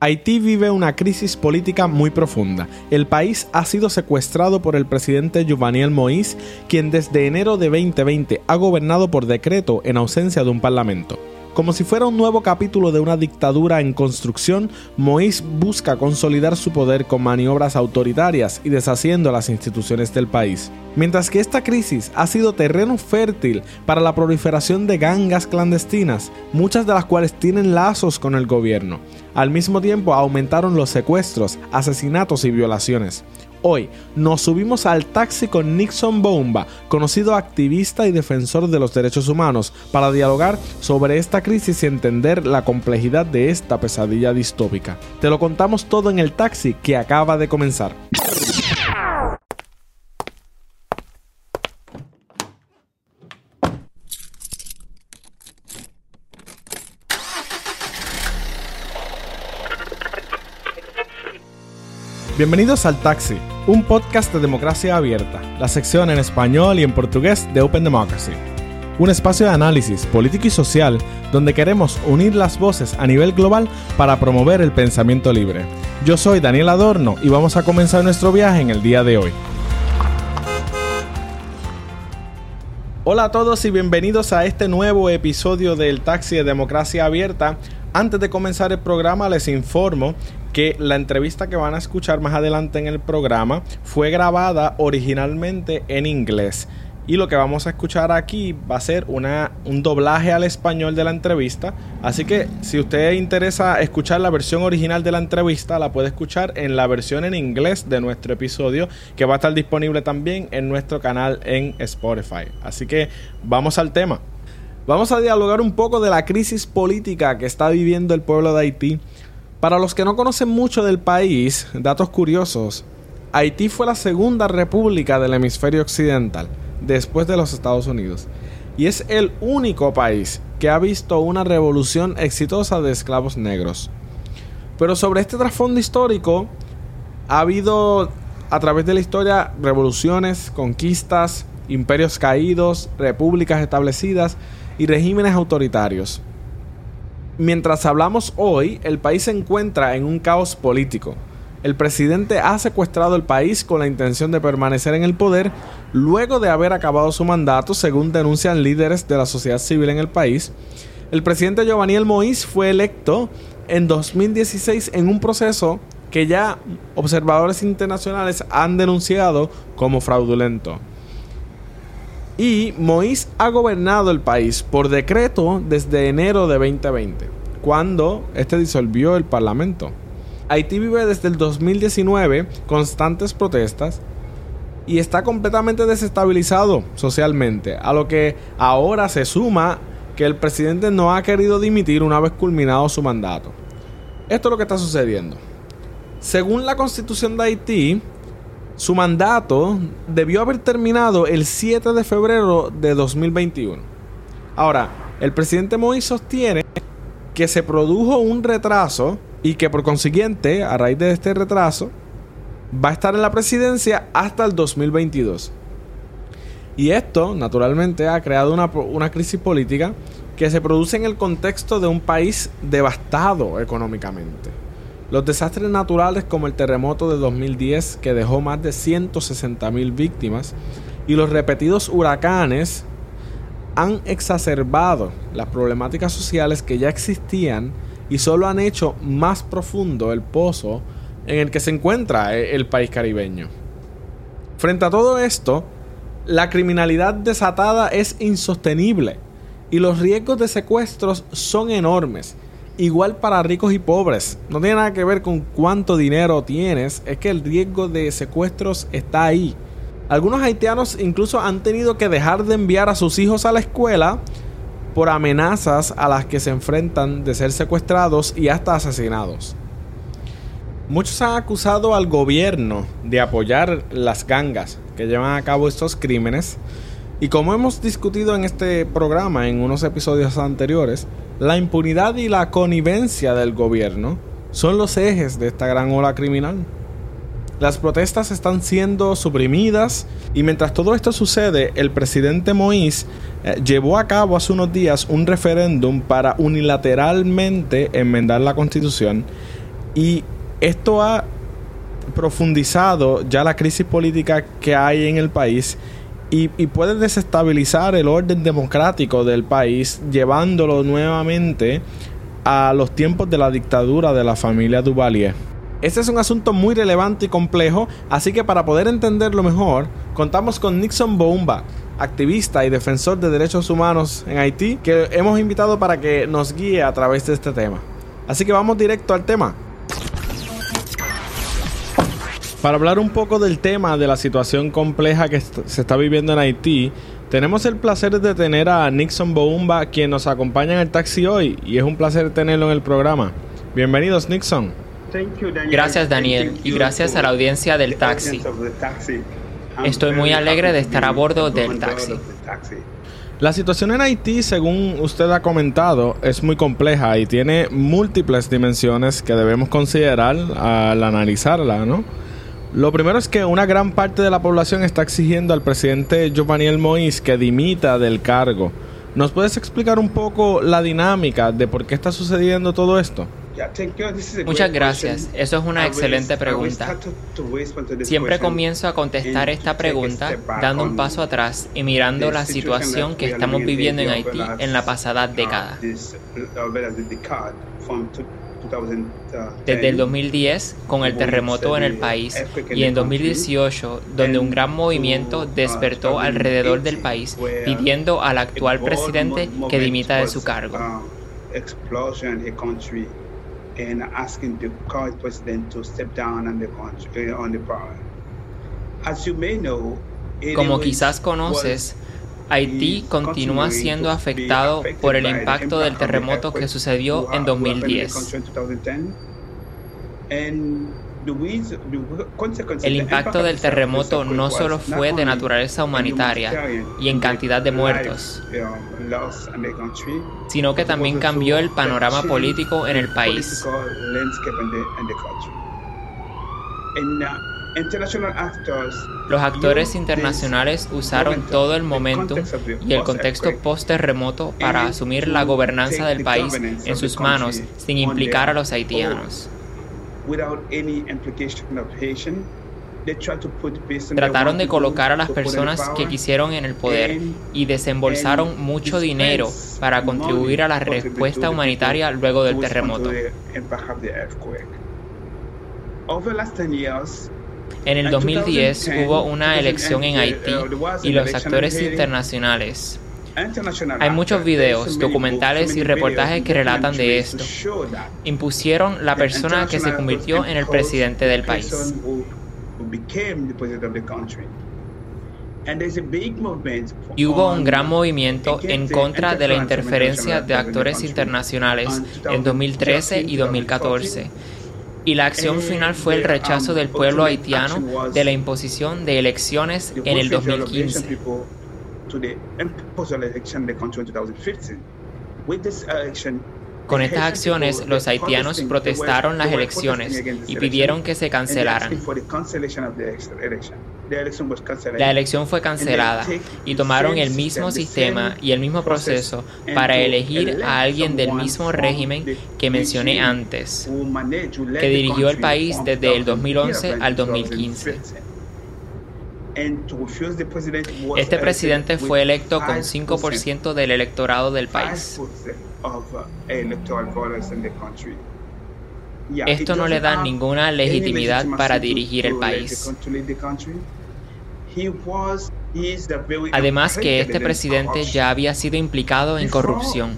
Haití vive una crisis política muy profunda. El país ha sido secuestrado por el presidente Jovenel Moïse, quien desde enero de 2020 ha gobernado por decreto en ausencia de un parlamento. Como si fuera un nuevo capítulo de una dictadura en construcción, Moïse busca consolidar su poder con maniobras autoritarias y deshaciendo las instituciones del país. Mientras que esta crisis ha sido terreno fértil para la proliferación de gangas clandestinas, muchas de las cuales tienen lazos con el gobierno. Al mismo tiempo aumentaron los secuestros, asesinatos y violaciones. Hoy nos subimos al taxi con Nixon Bomba, conocido activista y defensor de los derechos humanos, para dialogar sobre esta crisis y entender la complejidad de esta pesadilla distópica. Te lo contamos todo en el taxi que acaba de comenzar. Bienvenidos al Taxi, un podcast de democracia abierta, la sección en español y en portugués de Open Democracy. Un espacio de análisis político y social donde queremos unir las voces a nivel global para promover el pensamiento libre. Yo soy Daniel Adorno y vamos a comenzar nuestro viaje en el día de hoy. Hola a todos y bienvenidos a este nuevo episodio del Taxi de Democracia Abierta. Antes de comenzar el programa les informo que la entrevista que van a escuchar más adelante en el programa fue grabada originalmente en inglés. Y lo que vamos a escuchar aquí va a ser una, un doblaje al español de la entrevista. Así que si usted interesa escuchar la versión original de la entrevista, la puede escuchar en la versión en inglés de nuestro episodio, que va a estar disponible también en nuestro canal en Spotify. Así que vamos al tema. Vamos a dialogar un poco de la crisis política que está viviendo el pueblo de Haití para los que no conocen mucho del país, datos curiosos, Haití fue la segunda república del hemisferio occidental, después de los Estados Unidos, y es el único país que ha visto una revolución exitosa de esclavos negros. Pero sobre este trasfondo histórico, ha habido a través de la historia revoluciones, conquistas, imperios caídos, repúblicas establecidas y regímenes autoritarios. Mientras hablamos hoy, el país se encuentra en un caos político. El presidente ha secuestrado el país con la intención de permanecer en el poder luego de haber acabado su mandato, según denuncian líderes de la sociedad civil en el país. El presidente Giovanni Moïse fue electo en 2016 en un proceso que ya observadores internacionales han denunciado como fraudulento. Y Moïse ha gobernado el país por decreto desde enero de 2020, cuando este disolvió el parlamento. Haití vive desde el 2019 constantes protestas y está completamente desestabilizado socialmente, a lo que ahora se suma que el presidente no ha querido dimitir una vez culminado su mandato. Esto es lo que está sucediendo. Según la constitución de Haití, su mandato debió haber terminado el 7 de febrero de 2021. Ahora, el presidente Moïse sostiene que se produjo un retraso y que por consiguiente, a raíz de este retraso, va a estar en la presidencia hasta el 2022. Y esto, naturalmente, ha creado una, una, crisis política que se produce en el contexto de un país devastado económicamente. Los desastres naturales como el terremoto de 2010 que dejó más de 160 mil víctimas y los repetidos huracanes han exacerbado las problemáticas sociales que ya existían y solo han hecho más profundo el pozo en el que se encuentra e-, el país caribeño. Frente a todo esto, la criminalidad desatada es insostenible y los riesgos de secuestros son enormes igual para ricos y pobres. No tiene nada que ver con cuánto dinero tienes, es que el riesgo de secuestros está ahí. Algunos haitianos incluso han tenido que dejar de enviar a sus hijos a la escuela por amenazas a las que se enfrentan de ser secuestrados y hasta asesinados. Muchos han acusado al gobierno de apoyar las gangas que llevan a cabo estos crímenes y como hemos discutido en este programa en unos episodios anteriores, la impunidad y la connivencia del gobierno son los ejes de esta gran ola criminal. Las protestas están siendo suprimidas y mientras todo esto sucede, el presidente Moïse eh, llevó a cabo hace unos días un referéndum para unilateralmente enmendar la constitución Y esto ha profundizado ya la crisis política que hay en el país y, puede desestabilizar el orden democrático del país, llevándolo nuevamente a los tiempos de la dictadura de la familia Duvalier. Este es un asunto muy relevante y complejo, así que para poder entenderlo mejor, contamos con Nixon Boumba, activista y defensor de derechos humanos en Haití, que hemos invitado para que nos guíe a través de este tema. Así que vamos directo al tema. Para hablar un poco del tema de la situación compleja que se está viviendo en Haití, tenemos el placer de tener a Nixon Boumba, quien nos acompaña en el taxi hoy, y es un placer tenerlo en el programa. Bienvenidos, Nixon. Gracias, Daniel, y gracias a la audiencia del taxi. Estoy muy alegre de estar a bordo del taxi. La situación en Haití, según usted ha comentado, es muy compleja y tiene múltiples dimensiones que debemos considerar al analizarla, ¿no? Lo primero es que una gran parte de la población está exigiendo al presidente Giovanni Moïse que dimita del cargo. ¿Nos puedes explicar un poco la dinámica de por qué está sucediendo todo esto? Muchas gracias. Eso es una excelente pregunta. Siempre comienzo a contestar esta pregunta dando un paso atrás y mirando la situación que estamos viviendo en Haití en la pasada década. Desde el 2010, con el terremoto en el país, y en 2018, donde un gran movimiento despertó alrededor del país pidiendo al actual presidente que dimita de su cargo. Como quizás conoces, Haití continúa siendo afectado por el impacto del terremoto que sucedió en 2010. El impacto del terremoto no solo fue de naturaleza humanitaria y en cantidad de muertos, sino que también cambió el panorama político en el país. Los actores internacionales usaron todo el momentum y el contexto post-terremoto para asumir la gobernanza del país en sus manos sin implicar a los haitianos. Trataron de colocar a las personas que quisieron en el poder y desembolsaron mucho dinero para contribuir a la respuesta humanitaria luego del terremoto. En el 2010 hubo una elección en Haití y los actores internacionales. Hay muchos videos, documentales y reportajes que relatan de esto. Impusieron la persona que se convirtió en el presidente del país. Y hubo un gran movimiento en contra de la interferencia de actores internacionales en 2013 y 2014 y la acción final fue el rechazo del pueblo haitiano de la imposición de elecciones en el 2015. Con estas acciones, los haitianos protestaron las elecciones y pidieron que se cancelaran. La elección fue cancelada y tomaron el mismo sistema y el mismo proceso para elegir a alguien del mismo régimen que mencioné antes, que dirigió el país desde el 2011 al 2015. Este presidente fue electo con 5% del electorado del país. Esto no le da ninguna legitimidad para dirigir el país. Además que este presidente ya había sido implicado en corrupción.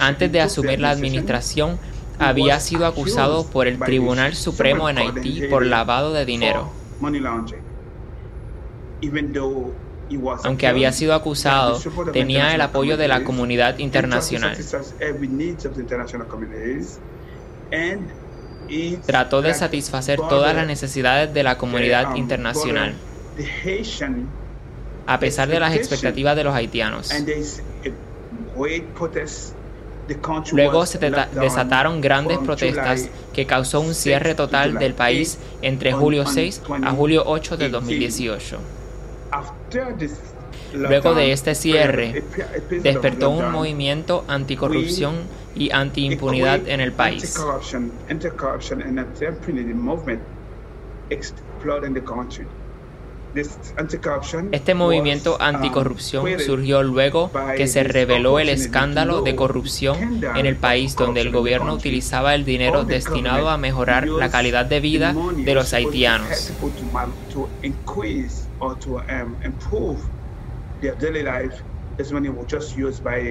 Antes de asumir la administración, había sido acusado por el Tribunal Supremo en Haití por lavado de dinero. Aunque había sido acusado, tenía el apoyo de la comunidad internacional. Trató de satisfacer todas las necesidades de la comunidad internacional, a pesar de las expectativas de los haitianos. Luego se desataron grandes protestas que causó un cierre total del país entre julio 6 a julio 8 de 2018. Luego de este cierre, despertó un movimiento anticorrupción y antiimpunidad en el país. Este movimiento um, anticorrupción surgió luego que se reveló el escándalo de corrupción en el país donde el gobierno utilizaba el dinero destinado a mejorar la calidad de vida de los haitianos.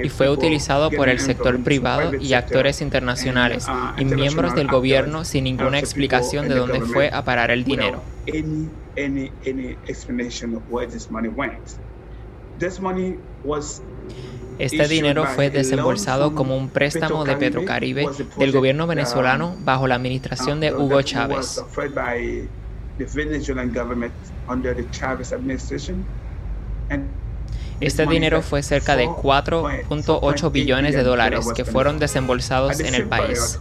Y fue utilizado por el sector privado y actores internacionales uh, y miembros del gobierno sin ninguna explicación de dónde fue a parar el dinero. Este dinero fue desembolsado como un préstamo de Petrocaribe del gobierno venezolano bajo la administración de Hugo Chávez. Este dinero fue cerca de 4.8 billones de dólares que fueron desembolsados en el país.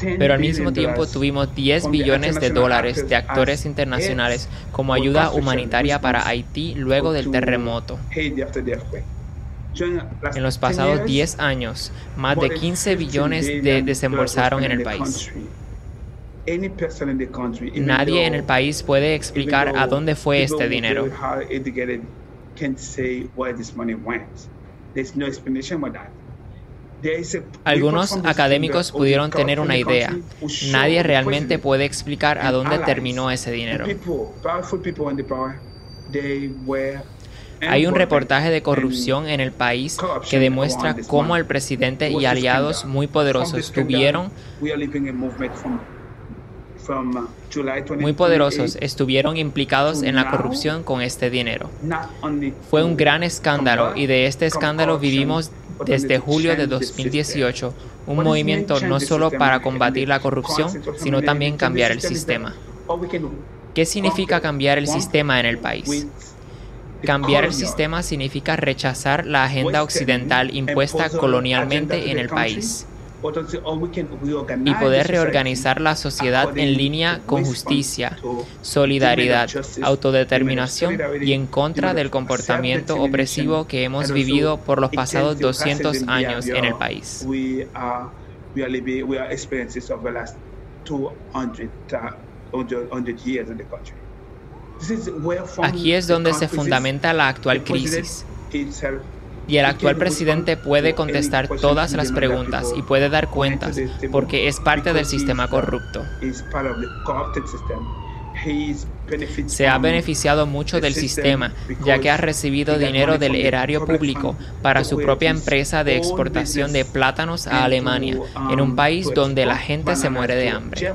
Pero al mismo tiempo tuvimos 10 billones de dólares de actores internacionales como ayuda humanitaria para Haití luego del terremoto. En los pasados 10 años, más de 15 billones de desembolsaron en el país. Nadie en el país puede explicar a dónde fue este dinero. Algunos académicos pudieron tener una idea. Nadie realmente puede explicar a dónde terminó ese dinero. Hay un reportaje de corrupción en el país que demuestra cómo el presidente y aliados muy poderosos tuvieron muy poderosos estuvieron implicados en la corrupción con este dinero. Fue un gran escándalo y de este escándalo vivimos desde julio de 2018 un movimiento no solo para combatir la corrupción, sino también cambiar el sistema. ¿Qué significa cambiar el sistema en el país? Cambiar el sistema significa rechazar la agenda occidental impuesta colonialmente en el país y poder reorganizar la sociedad en línea con justicia, solidaridad, autodeterminación y en contra del comportamiento opresivo que hemos vivido por los pasados 200 años en el país. Aquí es donde se fundamenta la actual crisis y el actual presidente puede contestar todas las preguntas y puede dar cuentas porque es parte del sistema corrupto. Se ha beneficiado mucho del sistema, ya que ha recibido dinero del erario público para su propia empresa de exportación de plátanos a Alemania, en un país donde la gente se muere de hambre.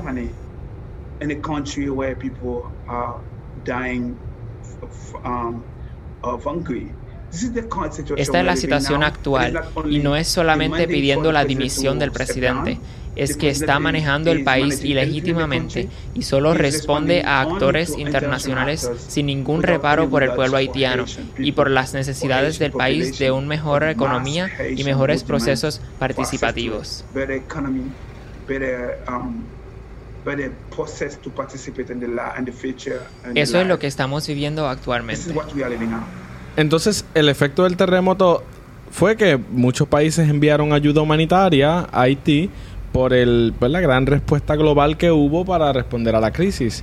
Esta es la situación actual y no es solamente pidiendo la dimisión del presidente, es que está manejando el país ilegítimamente y solo responde a actores internacionales sin ningún reparo por el pueblo haitiano y por las necesidades del país de una mejor economía y mejores procesos participativos. Eso es lo que estamos viviendo actualmente. Entonces, el efecto del terremoto fue que muchos países enviaron ayuda humanitaria a Haití por el, pues, la gran respuesta global que hubo para responder a la crisis.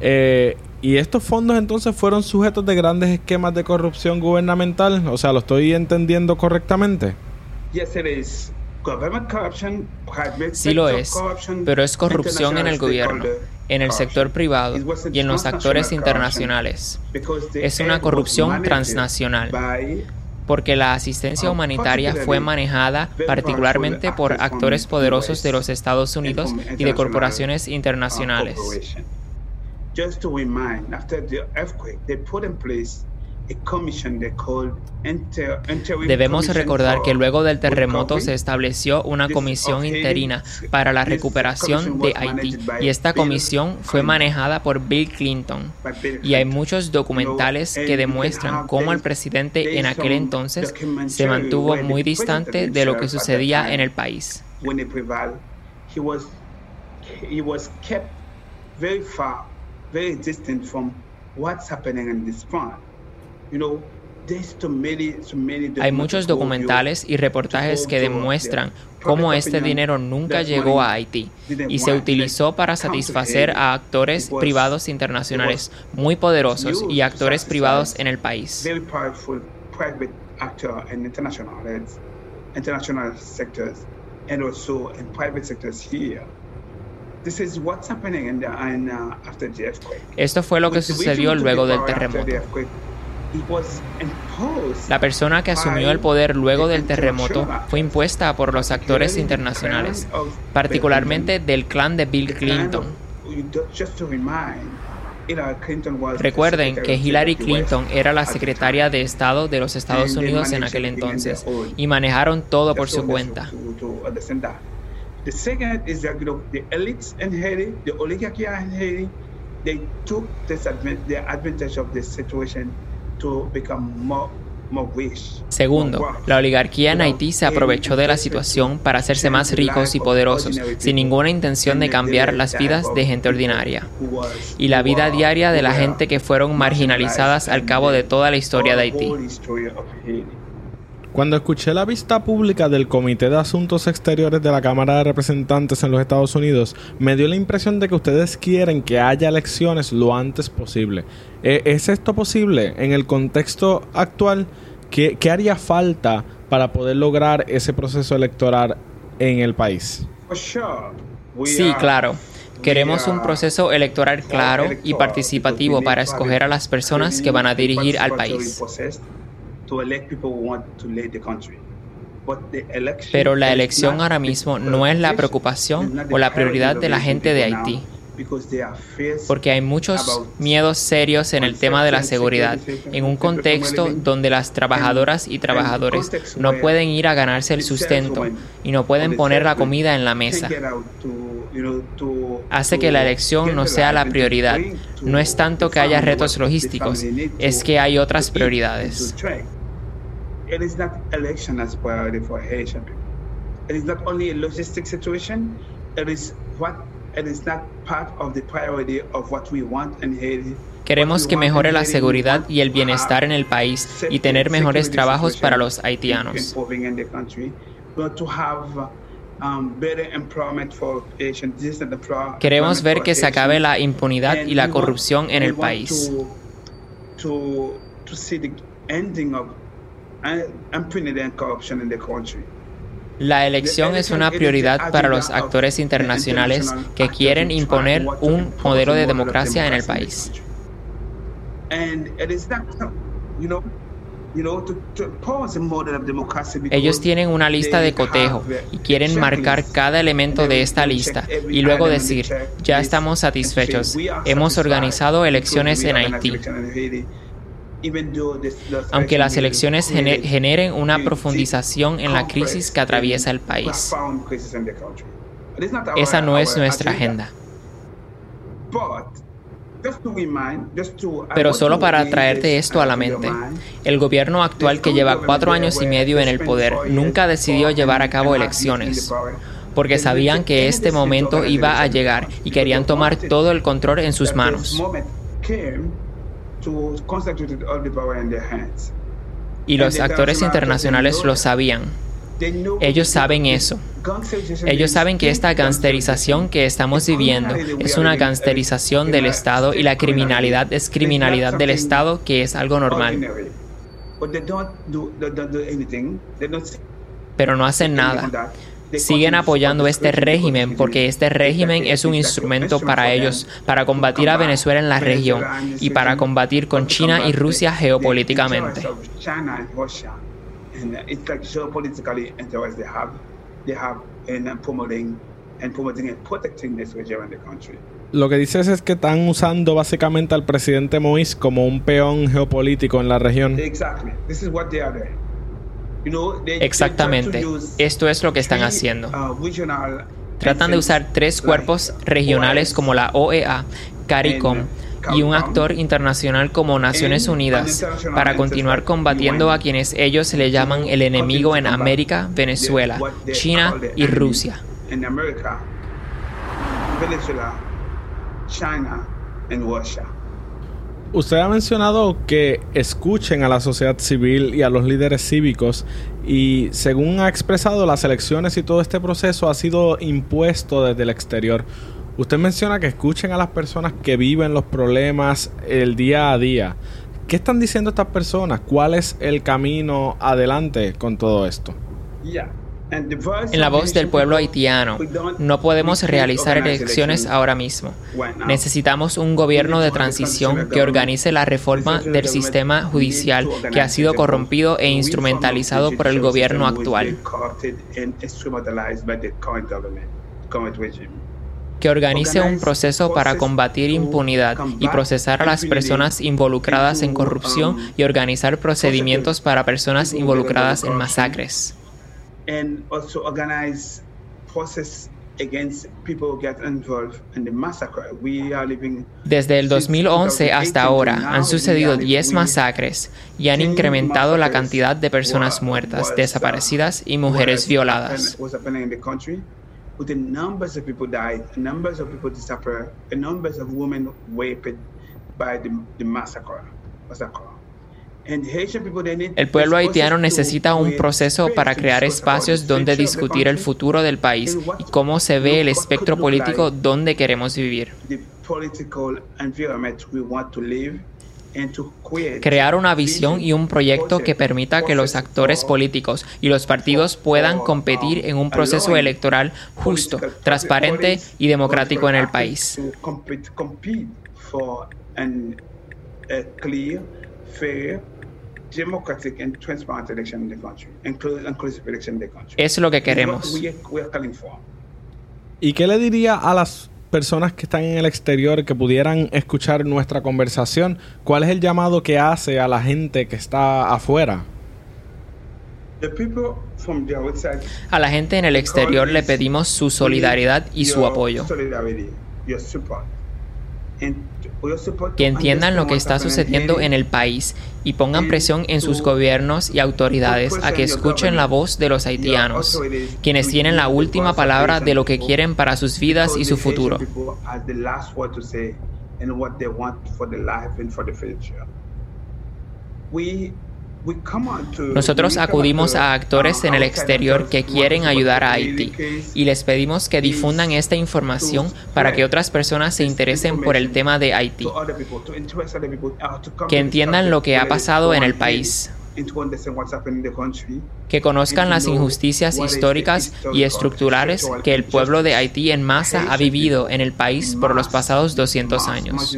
Eh, y estos fondos entonces fueron sujetos de grandes esquemas de corrupción gubernamental. O sea, ¿lo estoy entendiendo correctamente? Sí lo es, pero es corrupción en el gobierno en el sector privado y en los actores internacionales. Es una corrupción transnacional porque la asistencia humanitaria fue manejada particularmente por actores poderosos de los Estados Unidos y de corporaciones internacionales. Debemos recordar que luego del terremoto se estableció una comisión interina para la recuperación de Haití y esta comisión fue manejada por Bill Clinton. Y hay muchos documentales que demuestran cómo el presidente en aquel entonces se mantuvo muy distante de lo que sucedía en el país. Very distant from what's happening in this Hay muchos documentales y reportajes que demuestran cómo este dinero nunca llegó a Haití y se utilizó para satisfacer a actores privados internacionales muy poderosos y actores privados en el país. Esto fue lo que sucedió luego del terremoto. La persona que asumió el poder luego del terremoto fue impuesta por los actores internacionales, particularmente del clan de Bill Clinton. Recuerden que Hillary Clinton era la secretaria de Estado de los Estados Unidos en aquel entonces y manejaron todo por su cuenta. The second is that the elites in Haiti, the oligarchy in Haiti, they took this advantage of this situation Segundo, la oligarquía en Haití se aprovechó de la situación para hacerse más ricos y poderosos, sin ninguna intención de cambiar las vidas de gente ordinaria. y la vida diaria de la gente que fueron marginalizadas al cabo de toda la historia de Haití. Cuando escuché la vista pública del Comité de Asuntos Exteriores de la Cámara de Representantes en los Estados Unidos, me dio la impresión de que ustedes quieren que haya elecciones lo antes posible. Eh, ¿Es esto posible en el contexto actual? ¿Qué, haría falta para poder lograr ese proceso electoral en el país? Sí, claro. Queremos un proceso electoral claro y participativo para escoger a las personas que van a dirigir al país. Pero la elección ahora mismo no es la preocupación o la prioridad de la gente de Haití, porque hay muchos miedos serios en el tema de la seguridad, en un contexto donde las trabajadoras y trabajadores no pueden ir a ganarse el sustento y no pueden poner la comida en la mesa. Hace que la elección no sea la prioridad. No es tanto que haya retos logísticos, es que hay otras prioridades. It is not election as priority for Haitian people. It is not only a logistic situation, it is what it is not part of the priority of what we want in Haiti. Queremos que mejore la seguridad y el bienestar en el país y tener mejores trabajos para los haitianos. Um, Queremos ver que se acabe la impunidad y la corrupción en el país. La elección es una prioridad para los actores internacionales que quieren imponer un modelo de democracia en el país. Ellos tienen una lista de cotejo y quieren marcar cada elemento de esta lista y luego decir, ya estamos satisfechos, hemos organizado elecciones en Haití aunque las elecciones generen una profundización en la crisis que atraviesa el país. Esa no es nuestra agenda. Pero solo para traerte esto a la mente, el gobierno actual que lleva cuatro años y medio en el poder nunca decidió llevar a cabo elecciones, porque sabían que este momento iba a llegar y querían tomar todo el control en sus manos. Y los actores internacionales lo sabían. Ellos saben eso. Ellos saben que esta gangsterización que estamos viviendo es una gangsterización del Estado y la criminalidad es criminalidad del Estado que es algo normal. Pero no hacen nada siguen apoyando este régimen porque este régimen es un instrumento para ellos, para combatir a Venezuela en la región y para combatir con China y Rusia geopolíticamente. Lo que dices es que están usando básicamente al presidente Moïse como un peón geopolítico en la región. Exactamente, esto es lo que están haciendo. Tratan de usar tres cuerpos regionales como la OEA, CARICOM y un actor internacional como Naciones Unidas para continuar combatiendo a quienes ellos le llaman el enemigo en América, Venezuela, China y Rusia. Usted ha mencionado que escuchen a la sociedad civil y a los líderes cívicos y según ha expresado las elecciones y todo este proceso ha sido impuesto desde el exterior. Usted menciona que escuchen a las personas que viven los problemas el día a día. ¿Qué están diciendo estas personas? ¿Cuál es el camino adelante con todo esto? En la voz del pueblo haitiano, no podemos realizar elecciones ahora mismo. Necesitamos un gobierno de transición que organice la reforma del sistema judicial que ha sido corrompido e instrumentalizado por el gobierno actual. que organice un proceso para combatir impunidad y procesar a las personas involucradas en corrupción y organizar procedimientos para personas involucradas en masacres. Desde el 2011 hasta ahora han sucedido 10 masacres y han incrementado la cantidad de personas muertas, desaparecidas y mujeres violadas. El pueblo haitiano necesita un proceso para crear espacios donde discutir el futuro del país y cómo se ve el espectro político donde queremos vivir. Crear una visión y un proyecto que permita que los actores políticos y los partidos puedan competir en un proceso electoral justo, transparente y democrático en el país. Es lo que queremos. ¿Y qué le diría a las personas que están en el exterior que pudieran escuchar nuestra conversación? ¿Cuál es el llamado que hace a la gente que está afuera? A la gente en el exterior le pedimos su solidaridad y su apoyo que entiendan lo que está sucediendo en el país y pongan presión en sus gobiernos y autoridades a que escuchen la voz de los haitianos, quienes tienen la última palabra de lo que quieren para sus vidas y su futuro. Nosotros acudimos a actores en el exterior que quieren ayudar a Haití y les pedimos que difundan esta información para que otras personas se interesen por el tema de Haití, que entiendan lo que ha pasado en el país. Que conozcan las injusticias históricas y estructurales que el pueblo de Haití en masa ha vivido en el país por los pasados 200 años.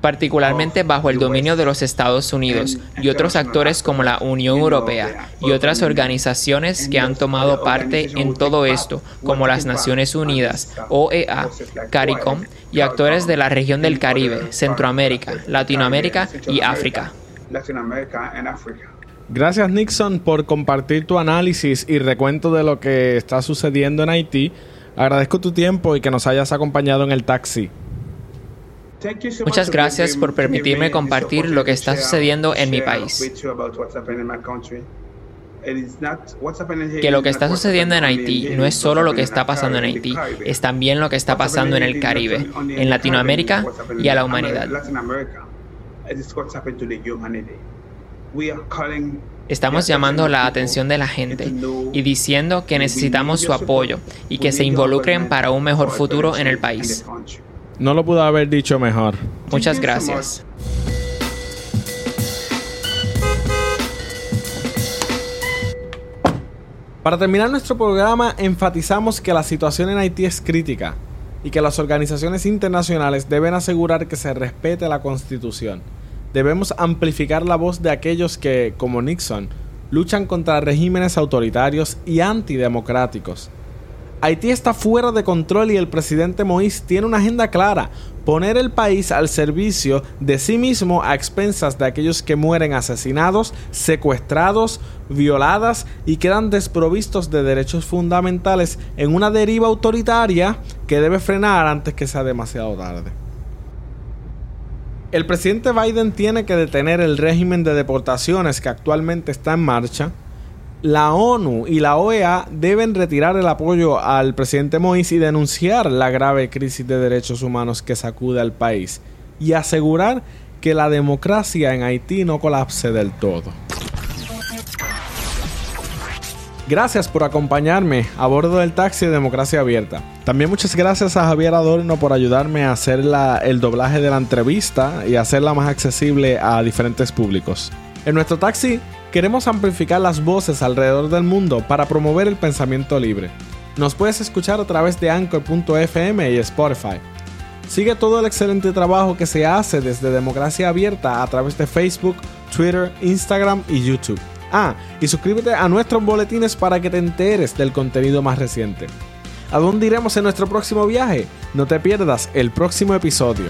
Particularmente bajo el dominio de los Estados Unidos y otros actores como la Unión Europea y otras organizaciones que han tomado parte en todo esto, como las Naciones Unidas, OEA, CARICOM y actores de la región del Caribe, Centroamérica, Latinoamérica y África. Gracias Nixon por compartir tu análisis y recuento de lo que está sucediendo en Haití. Agradezco tu tiempo y que nos hayas acompañado en el taxi. Muchas gracias por permitirme compartir lo que está sucediendo en mi país. Que lo que está sucediendo en Haití no es solo lo que está pasando en Haití, es también lo que está pasando en el Caribe, en Latinoamérica y a la humanidad. Estamos llamando la atención de la gente y diciendo que necesitamos su apoyo y que se involucren para un mejor futuro en el país. No lo pudo haber dicho mejor. Muchas gracias. Para terminar nuestro programa, enfatizamos que la situación en Haití es crítica y que las organizaciones internacionales deben asegurar que se respete la constitución debemos amplificar la voz de aquellos que, como Nixon, luchan contra regímenes autoritarios y antidemocráticos. Haití está fuera de control y el presidente Moïse tiene una agenda clara, poner el país al servicio de sí mismo a expensas de aquellos que mueren asesinados, secuestrados, violadas y quedan desprovistos de derechos fundamentales en una deriva autoritaria que debe frenar antes que sea demasiado tarde. El presidente Biden tiene que detener el régimen de deportaciones que actualmente está en marcha la ONU y la OEA deben retirar el apoyo al presidente Moïse y denunciar la grave crisis de derechos humanos que sacude al país y asegurar que la democracia en Haití no colapse del todo. Gracias por acompañarme a bordo del taxi de Democracia Abierta. También muchas gracias a Javier Adorno por ayudarme a hacer el doblaje de la entrevista y hacerla más accesible a diferentes públicos. En nuestro taxi queremos amplificar las voces alrededor del mundo para promover el pensamiento libre. Nos puedes escuchar a través de anchor.fm y Spotify. Sigue todo el excelente trabajo que se hace desde Democracia Abierta a través de Facebook, Twitter, Instagram y YouTube. Ah, y suscríbete a nuestros boletines para que te enteres del contenido más reciente. ¿A dónde iremos en nuestro próximo viaje? No te pierdas el próximo episodio.